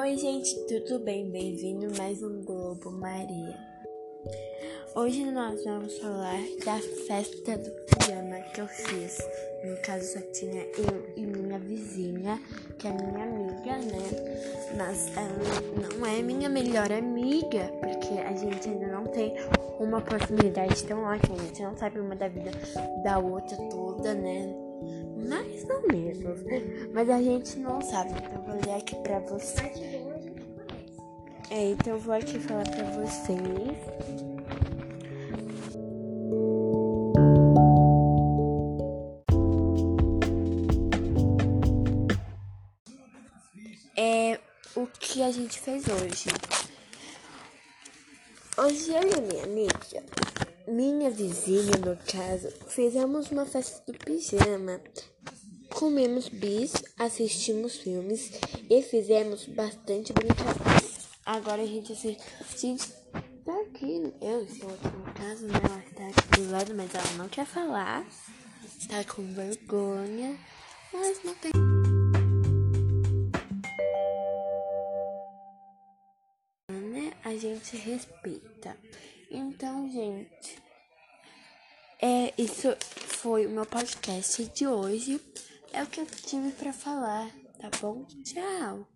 Oi, gente, tudo bem? Bem-vindo mais um Globo Maria. Hoje nós vamos falar da festa do pijama que eu fiz. No caso, só tinha eu e minha vizinha, que é minha amiga, né? Mas ela não é minha melhor amiga, porque a gente ainda não tem uma proximidade tão ótima. A gente não sabe uma da vida da outra toda, né? Mais ou menos. Mas a gente não sabe. Então vou ler aqui pra vocês. É, então vou aqui falar pra vocês. É o que a gente fez hoje. Hoje eu e a minha amiga minha vizinha, no caso, fizemos uma festa do pijama. Comemos bis, assistimos filmes e fizemos bastante brincadeira. Agora a gente gente tá aqui. Eu estou aqui no caso, né? Ela está aqui do lado, mas ela não quer falar. Está com vergonha. Mas não tem. A gente respeita. Então, gente, é isso foi o meu podcast de hoje. É o que eu tive para falar, tá bom? Tchau.